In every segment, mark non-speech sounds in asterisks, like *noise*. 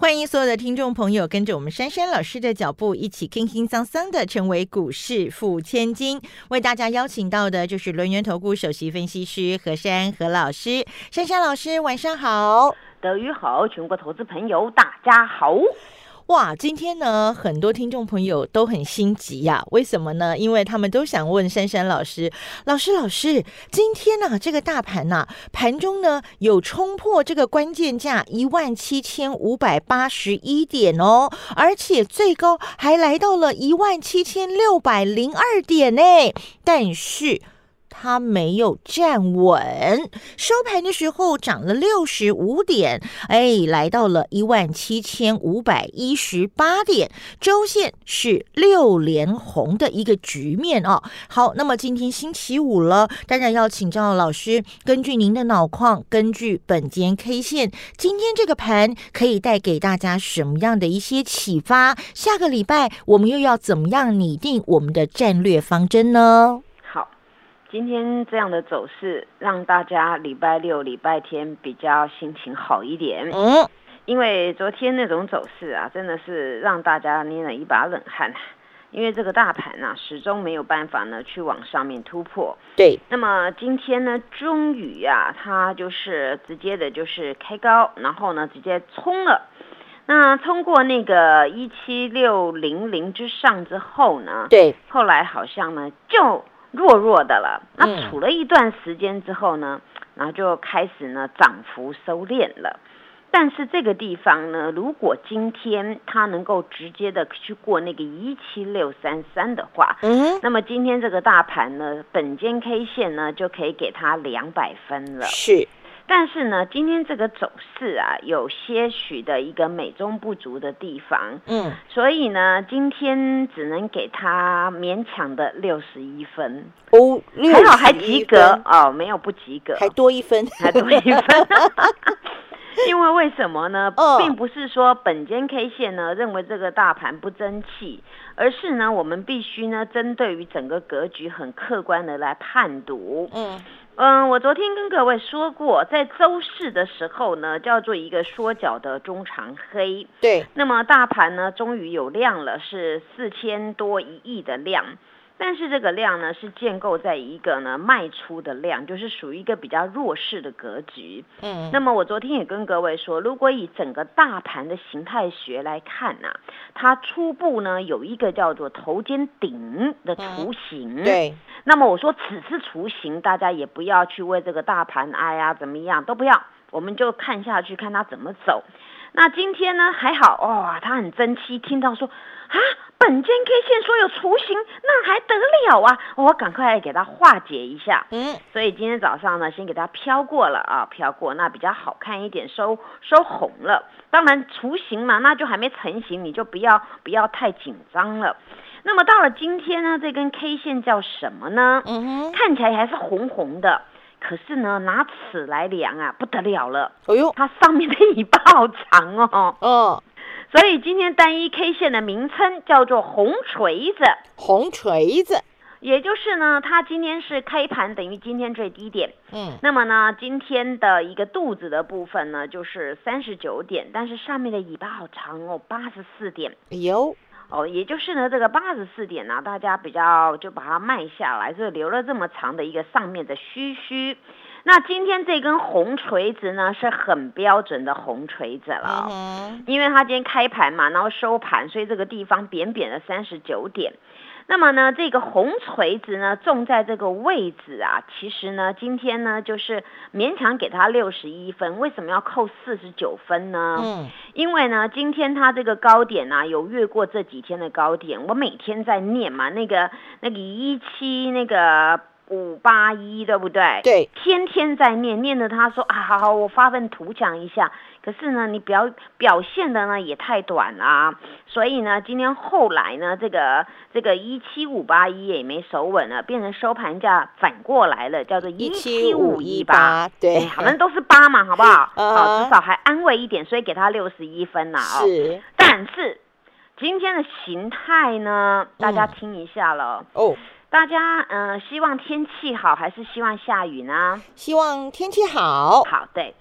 欢迎所有的听众朋友跟着我们珊珊老师的脚步，一起轻轻桑桑的成为股市富千金。为大家邀请到的就是轮源投顾首席分析师何珊何老师。珊珊老师，晚上好。德语好，全国投资朋友大家好。哇，今天呢，很多听众朋友都很心急呀。为什么呢？因为他们都想问珊珊老师，老师，老师，今天呢，这个大盘呢，盘中呢有冲破这个关键价一万七千五百八十一点哦，而且最高还来到了一万七千六百零二点呢。但是。它没有站稳，收盘的时候涨了六十五点，哎，来到了一万七千五百一十八点，周线是六连红的一个局面哦。好，那么今天星期五了，当然要请教老师，根据您的脑矿，根据本间 K 线，今天这个盘可以带给大家什么样的一些启发？下个礼拜我们又要怎么样拟定我们的战略方针呢？今天这样的走势，让大家礼拜六、礼拜天比较心情好一点。嗯，因为昨天那种走势啊，真的是让大家捏了一把冷汗。因为这个大盘啊，始终没有办法呢去往上面突破。对。那么今天呢，终于啊，它就是直接的，就是开高，然后呢，直接冲了。那冲过那个一七六零零之上之后呢？对。后来好像呢，就。弱弱的了，那处了一段时间之后呢，然后就开始呢涨幅收敛了。但是这个地方呢，如果今天它能够直接的去过那个一七六三三的话，嗯，那么今天这个大盘呢，本间 K 线呢就可以给它两百分了。是。但是呢，今天这个走势啊，有些许的一个美中不足的地方，嗯，所以呢，今天只能给他勉强的六十一分。哦，还好还及格哦，没有不及格，还多一分，还多一分。*laughs* *laughs* 因为为什么呢？并不是说本间 K 线呢认为这个大盘不争气，而是呢，我们必须呢针对于整个格局很客观的来判读，嗯。嗯，我昨天跟各位说过，在周四的时候呢，叫做一个缩脚的中长黑。对，那么大盘呢，终于有量了，是四千多一亿的量。但是这个量呢，是建构在一个呢卖出的量，就是属于一个比较弱势的格局。嗯，那么我昨天也跟各位说，如果以整个大盘的形态学来看呢，它初步呢有一个叫做头肩顶的雏形。对，那么我说此次雏形，大家也不要去为这个大盘哎呀怎么样都不要，我们就看下去看它怎么走。那今天呢还好哇，它很争气，听到说啊。本间 K 线说有雏形，那还得了啊！我赶快来给它化解一下。嗯，所以今天早上呢，先给它飘过了啊，飘过那比较好看一点，收收红了。当然雏形嘛，那就还没成型，你就不要不要太紧张了。那么到了今天呢，这根 K 线叫什么呢？嗯哼，看起来还是红红的，可是呢，拿尺来量啊，不得了了。哎呦，它上面的尾巴好长哦。哦。所以今天单一 K 线的名称叫做红锤子，红锤子，也就是呢，它今天是开盘等于今天最低点，嗯，那么呢，今天的一个肚子的部分呢，就是三十九点，但是上面的尾巴好长哦，八十四点，哎呦，哦，也就是呢，这个八十四点呢，大家比较就把它卖下来，就留了这么长的一个上面的须须。那今天这根红锤子呢，是很标准的红锤子了，因为它今天开盘嘛，然后收盘，所以这个地方扁扁的三十九点。那么呢，这个红锤子呢，种在这个位置啊，其实呢，今天呢，就是勉强给它六十一分。为什么要扣四十九分呢？嗯，因为呢，今天它这个高点呢，有越过这几天的高点。我每天在念嘛，那个那个一七那个。五八一，对不对？对，天天在念，念的他说啊，好好，我发份图强一下。可是呢，你表表现的呢也太短了，所以呢，今天后来呢，这个这个一七五八一也没守稳了，变成收盘价反过来了，叫做一七五一八。对，反正都是八嘛，*laughs* 好不好？嗯好，至少还安慰一点，所以给他六十一分了哦。是但是今天的形态呢，大家嗯听一下了。哦，大家嗯、呃希望天气好还是希望下雨呢？希望天气好。好，对。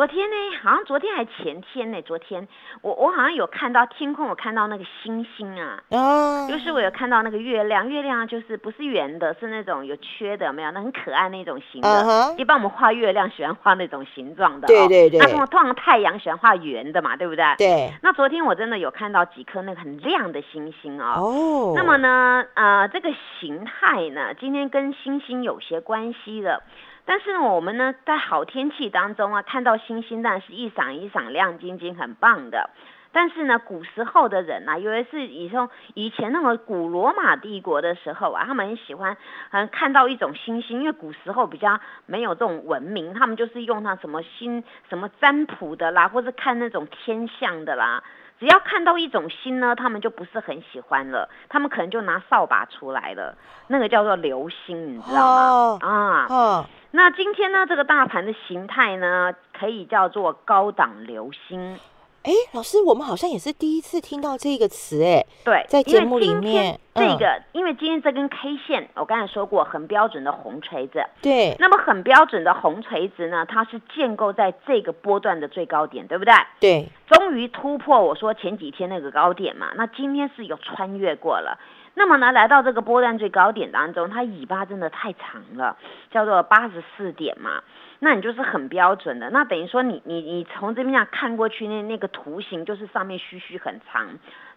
昨天呢，好像昨天还前天呢，昨天我我好像有看到天空，我看到那个星星啊，啊，就是我有看到那个月亮，月亮就是不是圆的，是那种有缺的，有没有？那很可爱那种形的。一般我们画月亮喜欢画那种形状的、哦，对对对那通常通常太阳喜欢画圆的嘛，对不对？。对，那昨天我真的有看到几颗那个很亮的星星哦。哦，那么呢，呃，这个形态呢，今天跟星星有些关系的。但是呢，我们呢，在好天气当中啊，看到星星，当然是一闪一闪亮晶晶，很棒的。但是呢，古时候的人啊，尤其是以从以前那个古罗马帝国的时候啊，他们很喜欢，嗯，看到一种星星，因为古时候比较没有这种文明，他们就是用那什么星什么占卜的啦，或者看那种天象的啦。只要看到一种星呢，他们就不是很喜欢了，他们可能就拿扫把出来了，那个叫做流星，你知道吗？哦啊，哦，那今天呢，这个大盘的形态呢，可以叫做高档流星。哎，老师，我们好像也是第一次听到这个词，哎，对，在节目里面嗯这个，因为今天这根 K 线，我刚才说过，很标准的红锤子。对，那么很标准的红锤子呢，它是建构在这个波段的最高点，对不对？对，终于突破我说前几天那个高点嘛，那今天是有穿越过了。那么呢，来到这个波段最高点当中，它尾巴真的太长了，叫做八十四点嘛。那你就是很标准的，那等于说你你你从这边这样看过去，那那个图形就是上面须须很长，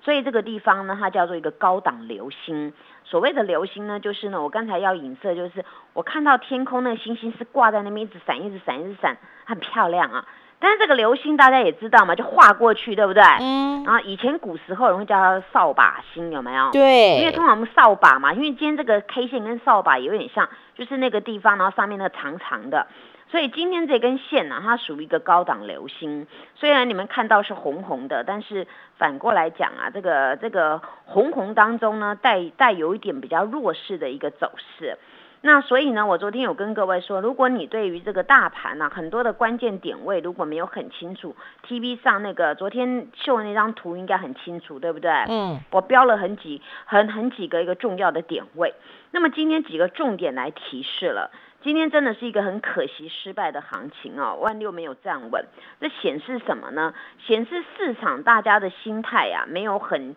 所以这个地方呢，它叫做一个高档流星。所谓的流星呢，就是呢，我刚才要影射，就是我看到天空那个星星是挂在那边一直闪，一直闪，一直闪，很漂亮啊。但是这个流星大家也知道嘛，就划过去，对不对？嗯，然后以前古时候人会叫它扫把星，有没有？对，因为通常我们扫把嘛，因为今天这个 K 线跟扫把有点像，就是那个地方，然后上面那个长长的，所以今天这根线呢、它属于一个高档流星。虽然你们看到是红红的，但是反过来讲啊，这个这个红红当中呢，带带有一点比较弱势的一个走势。那所以呢，我昨天有跟各位说，如果你对于这个大盘呢、很多的关键点位如果没有很清楚，TV 上那个昨天秀的那张图应该很清楚，对不对？嗯，我标了很几很很几个一个重要的点位。那么今天几个重点来提示了，今天真的是一个很可惜失败的行情哦，万六没有站稳，这显示什么呢？显示市场大家的心态呀、没有很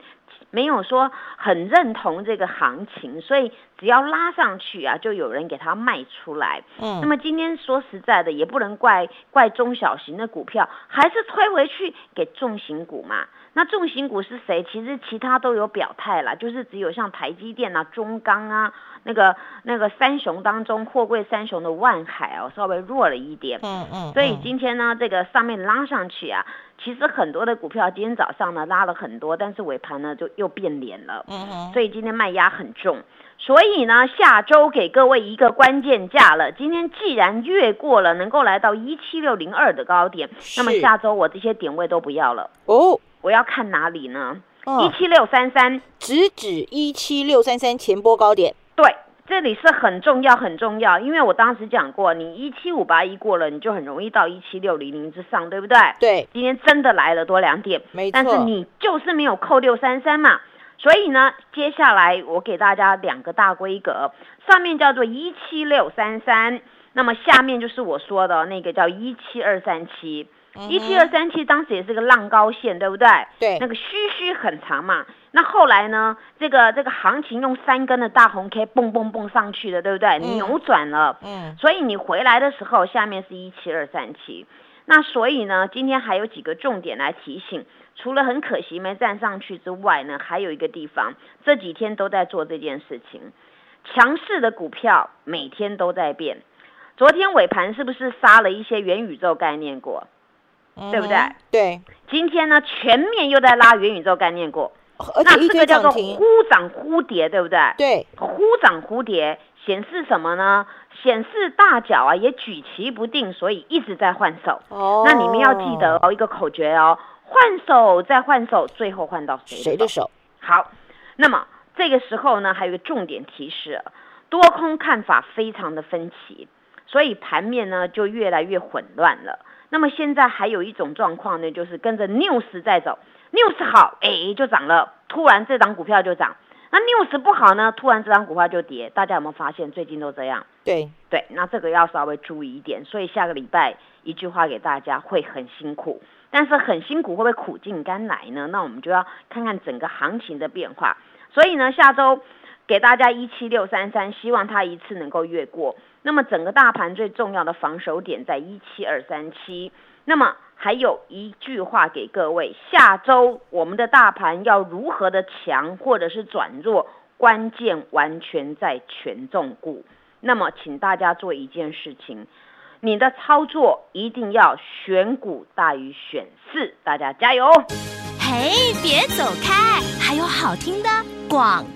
没有说很认同这个行情，所以只要拉上去啊，就有人给它卖出来。嗯，那么今天说实在的，也不能怪怪中小型的股票，还是推回去给重型股嘛。那重型股是谁？其实其他都有表态啦，就是只有像台积电啊、中钢啊，那个那个三雄当中，货柜三雄的万海哦，稍微弱了一点。嗯嗯，所以嗯今天呢，这个上面拉上去啊，其实很多的股票今天早上呢拉了很多，但是尾盘呢就又变脸了。嗯哼，所以今天卖压很重。所以呢，下周给各位一个关键价了。今天既然越过了，能够来到一七六零二的高点，那么下周我这些点位都不要了，哦，我要看哪里呢？一哦，七六三三，直指一七六三三前波高点，对，这里是很重要很重要，因为我当时讲过，你一七五八一过了，你就很容易到一七六零零之上，对不对？对，今天真的来了多两点，没错，但是你就是没有扣六三三嘛，所以呢，接下来我给大家两个大规格，上面叫做一七六三三，那么下面就是我说的那个叫一七二三七。一七二三七当时也是个浪高线，对不对？对那个虚虚很长嘛。那后来呢，这个这个行情用三根的大红 K 蹦蹦蹦上去的，对不对？扭转了。嗯，所以你回来的时候，下面是一七二三七。那所以呢，今天还有几个重点来提醒。除了很可惜没站上去之外呢，还有一个地方，这几天都在做这件事情。强势的股票每天都在变。昨天尾盘是不是杀了一些元宇宙概念股？对不对？对，今天呢，全面又在拉元宇宙概念股，那而且一堆这个叫做涨停忽，涨忽跌，对不对？对，忽涨忽跌，显示什么呢？显示大脚啊也举棋不定，所以一直在换手。哦那你们要记得哦，一个口诀哦，换手再换手，最后换到谁谁的手？好，那么这个时候呢，还有一个重点提示，多空看法非常的分歧，所以盘面呢就越来越混乱了。那么现在还有一种状况呢，就是跟着 news 在走，news 好，哎就涨了，突然这档股票就涨；那 news 不好呢，突然这张股票就跌。大家有没有发现最近都这样？对，对，那这个要稍微注意一点。所以下个礼拜一句话给大家，会很辛苦，但是很辛苦会不会苦尽甘来呢？那我们就要看看整个行情的变化。所以呢，下周给大家一七六三三，希望它一次能够越过。那么整个大盘最重要的防守点在一七二三七。那么还有一句话给各位：下周我们的大盘要如何的强或者是转弱，关键完全在权重股。那么，请大家做一件事情，你的操作一定要选股大于选市，大家加油！嘿，别走开，还有好听的广。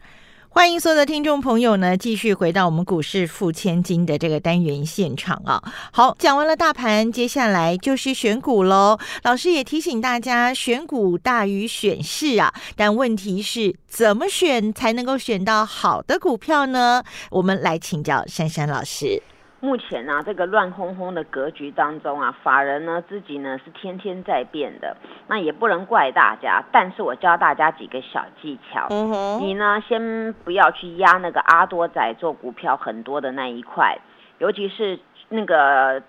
欢迎所有的听众朋友呢，继续回到我们股市付千金的这个单元现场啊。好，讲完了大盘，接下来就是选股喽。老师也提醒大家，选股大于选市啊。但问题是，怎么选才能够选到好的股票呢？我们来请教珊珊老师。目前呢、这个乱哄哄的格局当中啊，法人呢自己呢是天天在变的，那也不能怪大家。但是我教大家几个小技巧，嗯，你呢先不要去压那个阿多仔做股票很多的那一块，尤其是那个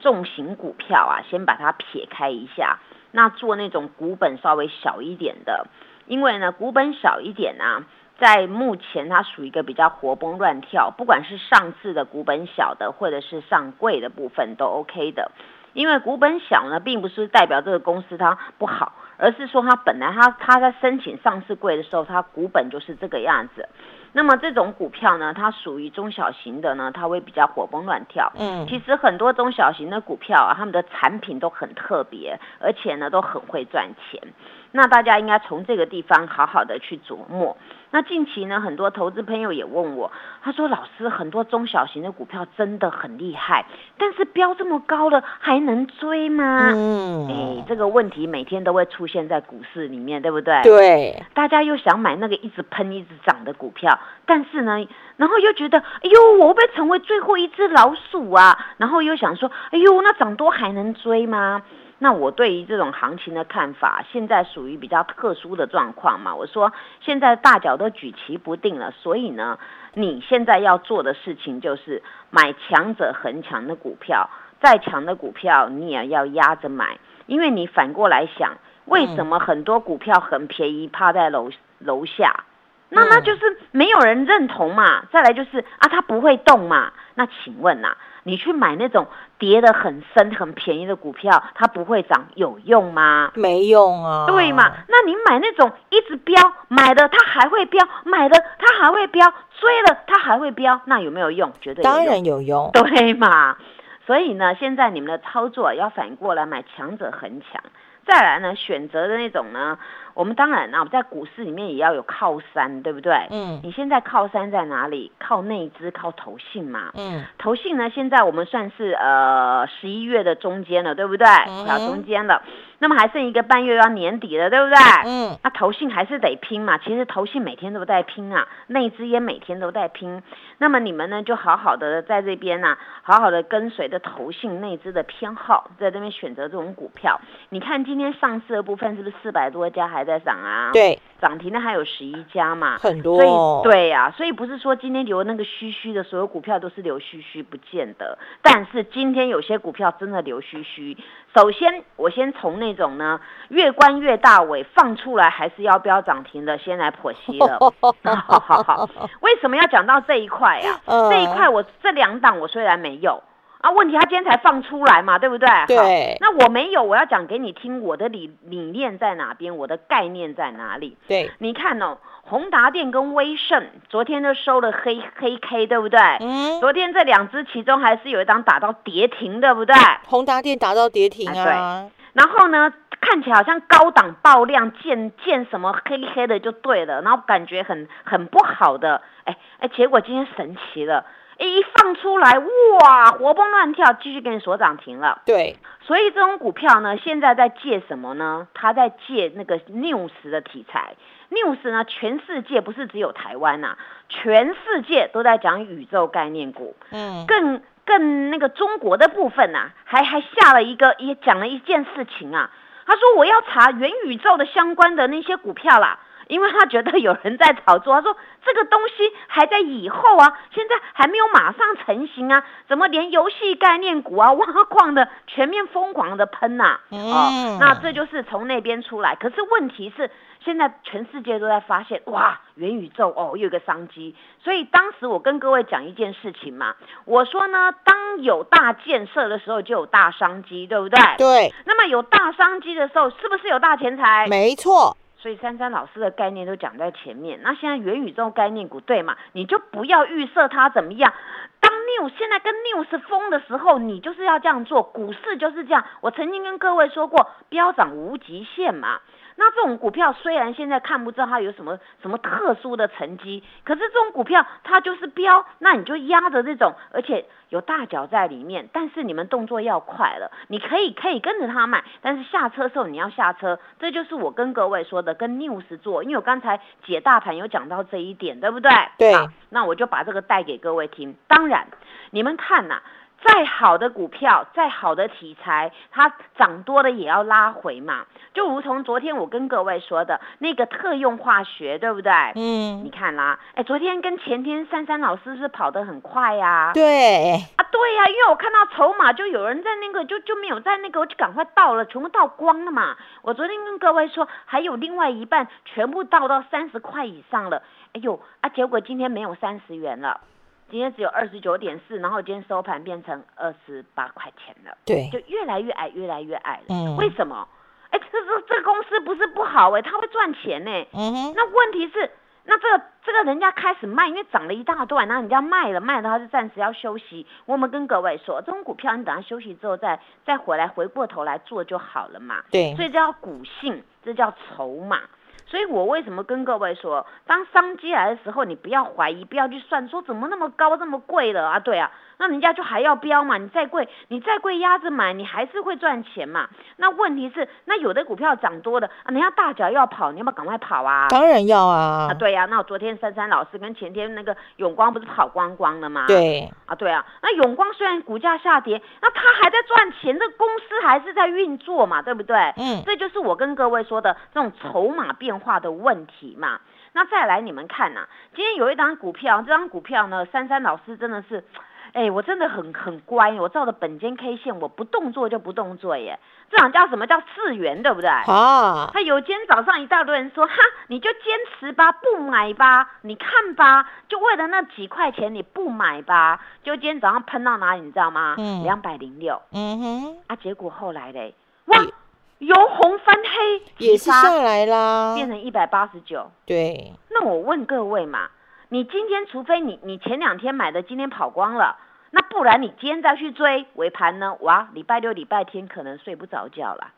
重型股票啊，先把它撇开一下。那做那种股本稍微小一点的，因为呢股本小一点啊，在目前它属于一个比较活蹦乱跳，不管是上市的股本小的，或者是上柜的部分都 OK 的。因为股本小呢，并不是代表这个公司它不好，而是说它本来它它在申请上市柜的时候，它股本就是这个样子。那么这种股票呢，它属于中小型的呢，它会比较活蹦乱跳。嗯其实很多中小型的股票啊，他们的产品都很特别，而且呢都很会赚钱。那大家应该从这个地方好好的去琢磨。那近期呢，很多投资朋友也问我，他说：“老师，很多中小型的股票真的很厉害，但是标这么高了，还能追吗？”嗯哎，这个问题每天都会出现在股市里面，对不对？对，大家又想买那个一直喷、一直涨的股票，但是呢，然后又觉得，哎呦，我会不会成为最后一只老鼠啊？然后又想说，哎呦，那涨多还能追吗？那我对于这种行情的看法，现在属于比较特殊的状况嘛。我说现在大脚都举棋不定了，所以呢，你现在要做的事情就是买强者恒强的股票，再强的股票你也要压着买，因为你反过来想，为什么很多股票很便宜，趴在楼楼下？那那就是没有人认同嘛。再来就是啊，它不会动嘛。那请问呐、你去买那种跌得很深、很便宜的股票，它不会涨，有用吗？没用啊，对嘛？那你买那种一直飙，买的它还会飙，买的它还会飙，追了它还会飙，那有没有用？绝对有当然有用，对嘛？所以呢，现在你们的操作要反过来买强者恒强。再来呢，选择的那种呢，我们当然啊，在股市里面也要有靠山，对不对？嗯你现在靠山在哪里？靠内资，靠投信嘛。嗯投信呢，现在我们算是呃十一月的中间了，对不对？嗯快要中间了，那么还剩一个半月要年底了，对不对？嗯那投信还是得拼嘛，其实投信每天都在拼啊，内资也每天都在拼。那么你们呢，就好好的在这边呢、好好的跟随着投信内资的偏好，在这边选择这种股票。你看今天上市的部分是不是四百多家还在在涨啊，，对，涨停的还有十一家嘛，很多所哦以对呀、所以不是说今天留那个虚虚的所有股票都是留虚虚，不见得。但是今天有些股票真的留虚虚。首先，我先从那种呢越关越大尾放出来还是要标涨停的，先来剖析了。*laughs* 好好好，为什么要讲到这一块呀、嗯这一块我这两档我虽然没有。啊，问题他今天才放出来嘛，对不对？好对那我没有，我要讲给你听，我的理理念在哪边，我的概念在哪里？对，你看哦，宏达电跟威盛昨天都收了黑黑 K，对不对？嗯，昨天这两只其中还是有一档打到跌停，对不对？宏达电打到跌停哎啊，然后呢，看起来好像高档爆量见见什么黑黑的就对了，然后感觉很很不好的，哎哎，结果今天神奇了。一放出来，哇，活蹦乱跳，继续给你锁涨停了。对，所以这种股票呢，现在在借什么呢？它在借那个 news 的题材。news 呢，全世界不是只有台湾呐、全世界都在讲宇宙概念股。嗯，更更那个中国的部分呐、还还下了一个也讲了一件事情啊。他说我要查元宇宙的相关的那些股票啦。因为他觉得有人在炒作，他说这个东西还在以后啊，现在还没有马上成型啊，怎么连游戏概念股啊、挖矿的全面疯狂的喷呐、嗯哦，那这就是从那边出来。可是问题是，现在全世界都在发现，哇，元宇宙哦，又有个商机。所以当时我跟各位讲一件事情嘛，我说呢，当有大建设的时候，就有大商机，对不对？对，那么有大商机的时候，是不是有大钱财？没错，所以珊珊老师的概念都讲在前面。那现在元宇宙概念股对吗？你就不要预设它怎么样。当 new 现在跟 news 疯的时候，你就是要这样做。股市就是这样。我曾经跟各位说过，飙涨无极限嘛。那这种股票虽然现在看不到它有什么什么特殊的成绩，可是这种股票它就是标，那你就压着这种，而且有大脚在里面。但是你们动作要快了，你可以可以跟着它买，但是下车的时候你要下车。这就是我跟各位说的，跟 news 做，因为我刚才解大盘有讲到这一点，对不对？对那我就把这个带给各位听。当然，你们看呐、再好的股票，再好的题材，它涨多了也要拉回嘛。就如同昨天我跟各位说的那个特用化学，对不对？嗯你嗯，看啦，哎，昨天跟前天珊珊老师是跑得很快呀、对，啊，对呀、因为我看到筹码就有人在那个就就没有在那个，我就赶快倒了，全部倒光了嘛。我昨天跟各位说，还有另外一半全部倒到三十块以上了。哎呦啊，结果今天没有三十元了，今天只有二十九点四，然后今天收盘变成二十八块钱了，对，就越来越矮，越来越矮了。嗯为什么？哎，这这这个公司不是不好哎，它会赚钱呢。嗯哼，那问题是，那这个这个人家开始卖，因为涨了一大段，然后人家卖了，卖了他就暂时要休息。我们跟各位说，这种股票你等它休息之后再再回来，回过头来做就好了嘛。对所以这叫股性，这叫筹码。所以我为什么跟各位说，当商机来的时候，你不要怀疑，不要去算说怎么那么高这么贵的啊？对啊，那人家就还要标嘛，你再贵，你再贵压着买，你还是会赚钱嘛。那问题是，那有的股票涨多的啊，人家大脚要跑，你要不要赶快跑啊？当然要啊啊，，对呀、那我昨天珊珊老师跟前天那个永光不是跑光光了吗？对，啊，对啊，那永光虽然股价下跌，那它还在赚钱，这公司还是在运作嘛，对不对？嗯这就是我跟各位说的这种筹码变化的问题嘛。那再来，你们看呐、今天有一张股票，这张股票呢，珊珊老师真的是，哎，我真的很很乖，我照着本间 K 线，我不动作就不动作耶。这档叫什么叫四元，对不对？好，他有今天早上一大堆人说，哈，你就坚持吧，不买吧，你看吧，就为了那几块钱你不买吧，就今天早上喷到哪里，你知道吗？嗯两百零六嗯哼，啊，结果后来嘞，哇，由红翻黑，也是下来啦，变成一百八十九。对，那我问各位嘛，你今天除非你你前两天买的今天跑光了，那不然你今天再去追尾盘呢？哇，礼拜六、礼拜天可能睡不着觉啦。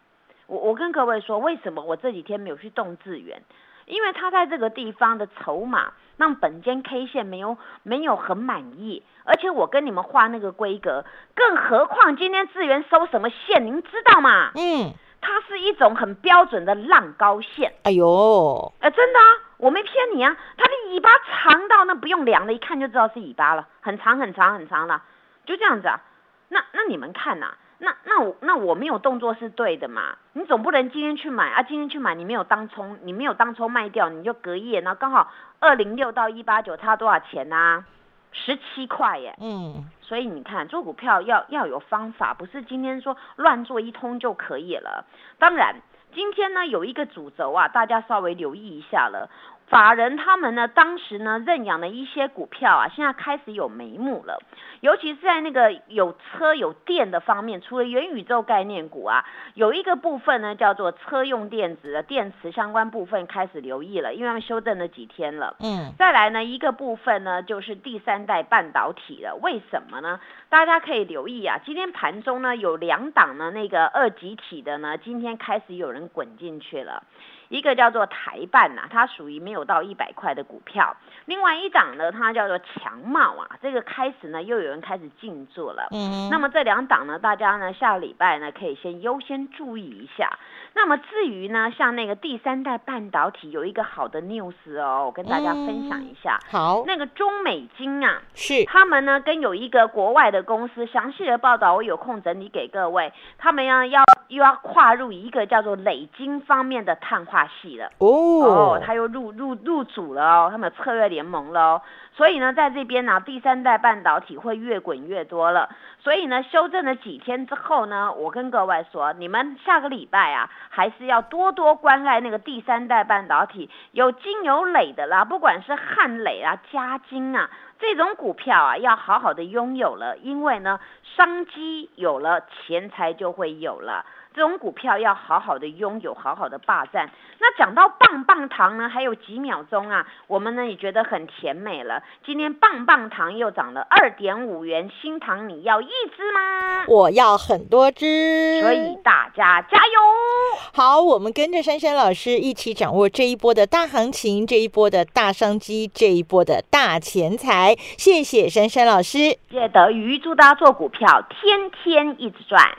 我我跟各位说，为什么我这几天没有去动智源？因为它在这个地方的筹码让本间 K 线没有没有很满意，而且我跟你们画那个规格，更何况今天智源收什么线，您知道吗？嗯，它是一种很标准的浪高线。哎呦，哎、真的啊，我没骗你啊，它的尾巴长到那不用量了，一看就知道是尾巴了，很长很长很长了，就这样子啊。那那你们看呐、那那我那我没有动作是对的嘛？你总不能今天去买啊，今天去买你没有当冲，你没有当冲卖掉，你就隔夜，然后刚好二零六到一八九差多少钱呢、十七块耶。嗯，所以你看，做股票要要有方法，不是今天说乱做一通就可以了。当然，今天呢有一个主轴啊，大家稍微留意一下了。法人他们呢，当时呢认养的一些股票啊，现在开始有眉目了。尤其是在那个有车有电的方面，除了元宇宙概念股啊，有一个部分呢叫做车用电子的电池相关部分开始留意了，因为他们修正了几天了。嗯，再来呢，一个部分呢就是第三代半导体了。为什么呢？大家可以留意啊，今天盘中呢有两档呢那个二级体的呢，今天开始有人滚进去了。一个叫做台办呐、它属于没有到一百块的股票；另外一档呢，它叫做强茂啊，这个开始呢又有人开始进驻了。嗯，那么这两档呢，大家呢下个礼拜呢可以先优先注意一下。那么至于呢，像那个第三代半导体有一个好的 news 哦，我跟大家分享一下。好，那个中美金啊，是，他们呢跟有一个国外的公司详细的报道，我有空整理给各位。他们呢要又要跨入一个叫做累金方面的碳化系了。哦哦，，他又入入入主了哦，他们有策略联盟了哦，所以呢，在这边呢、第三代半导体会越滚越多了。所以呢，修正了几天之后呢，我跟各位说，你们下个礼拜啊，还是要多多关爱那个第三代半导体，有金有磊的啦，不管是汉磊啊、嘉金啊。这种股票啊，要好好的拥有了，因为呢，商机有了，钱财就会有了。这种股票要好好的拥有，好好的霸占。那讲到棒棒糖呢，还有几秒钟啊，我们呢也觉得很甜美了。今天棒棒糖又涨了二点五元，新糖你要一支吗？我要很多支，所以大家加油！好，我们跟着珊珊老师一起掌握这一波的大行情，这一波的大商机，这一波的大钱财。谢谢珊珊老师。谢德瑜，祝大家做股票天天一直赚。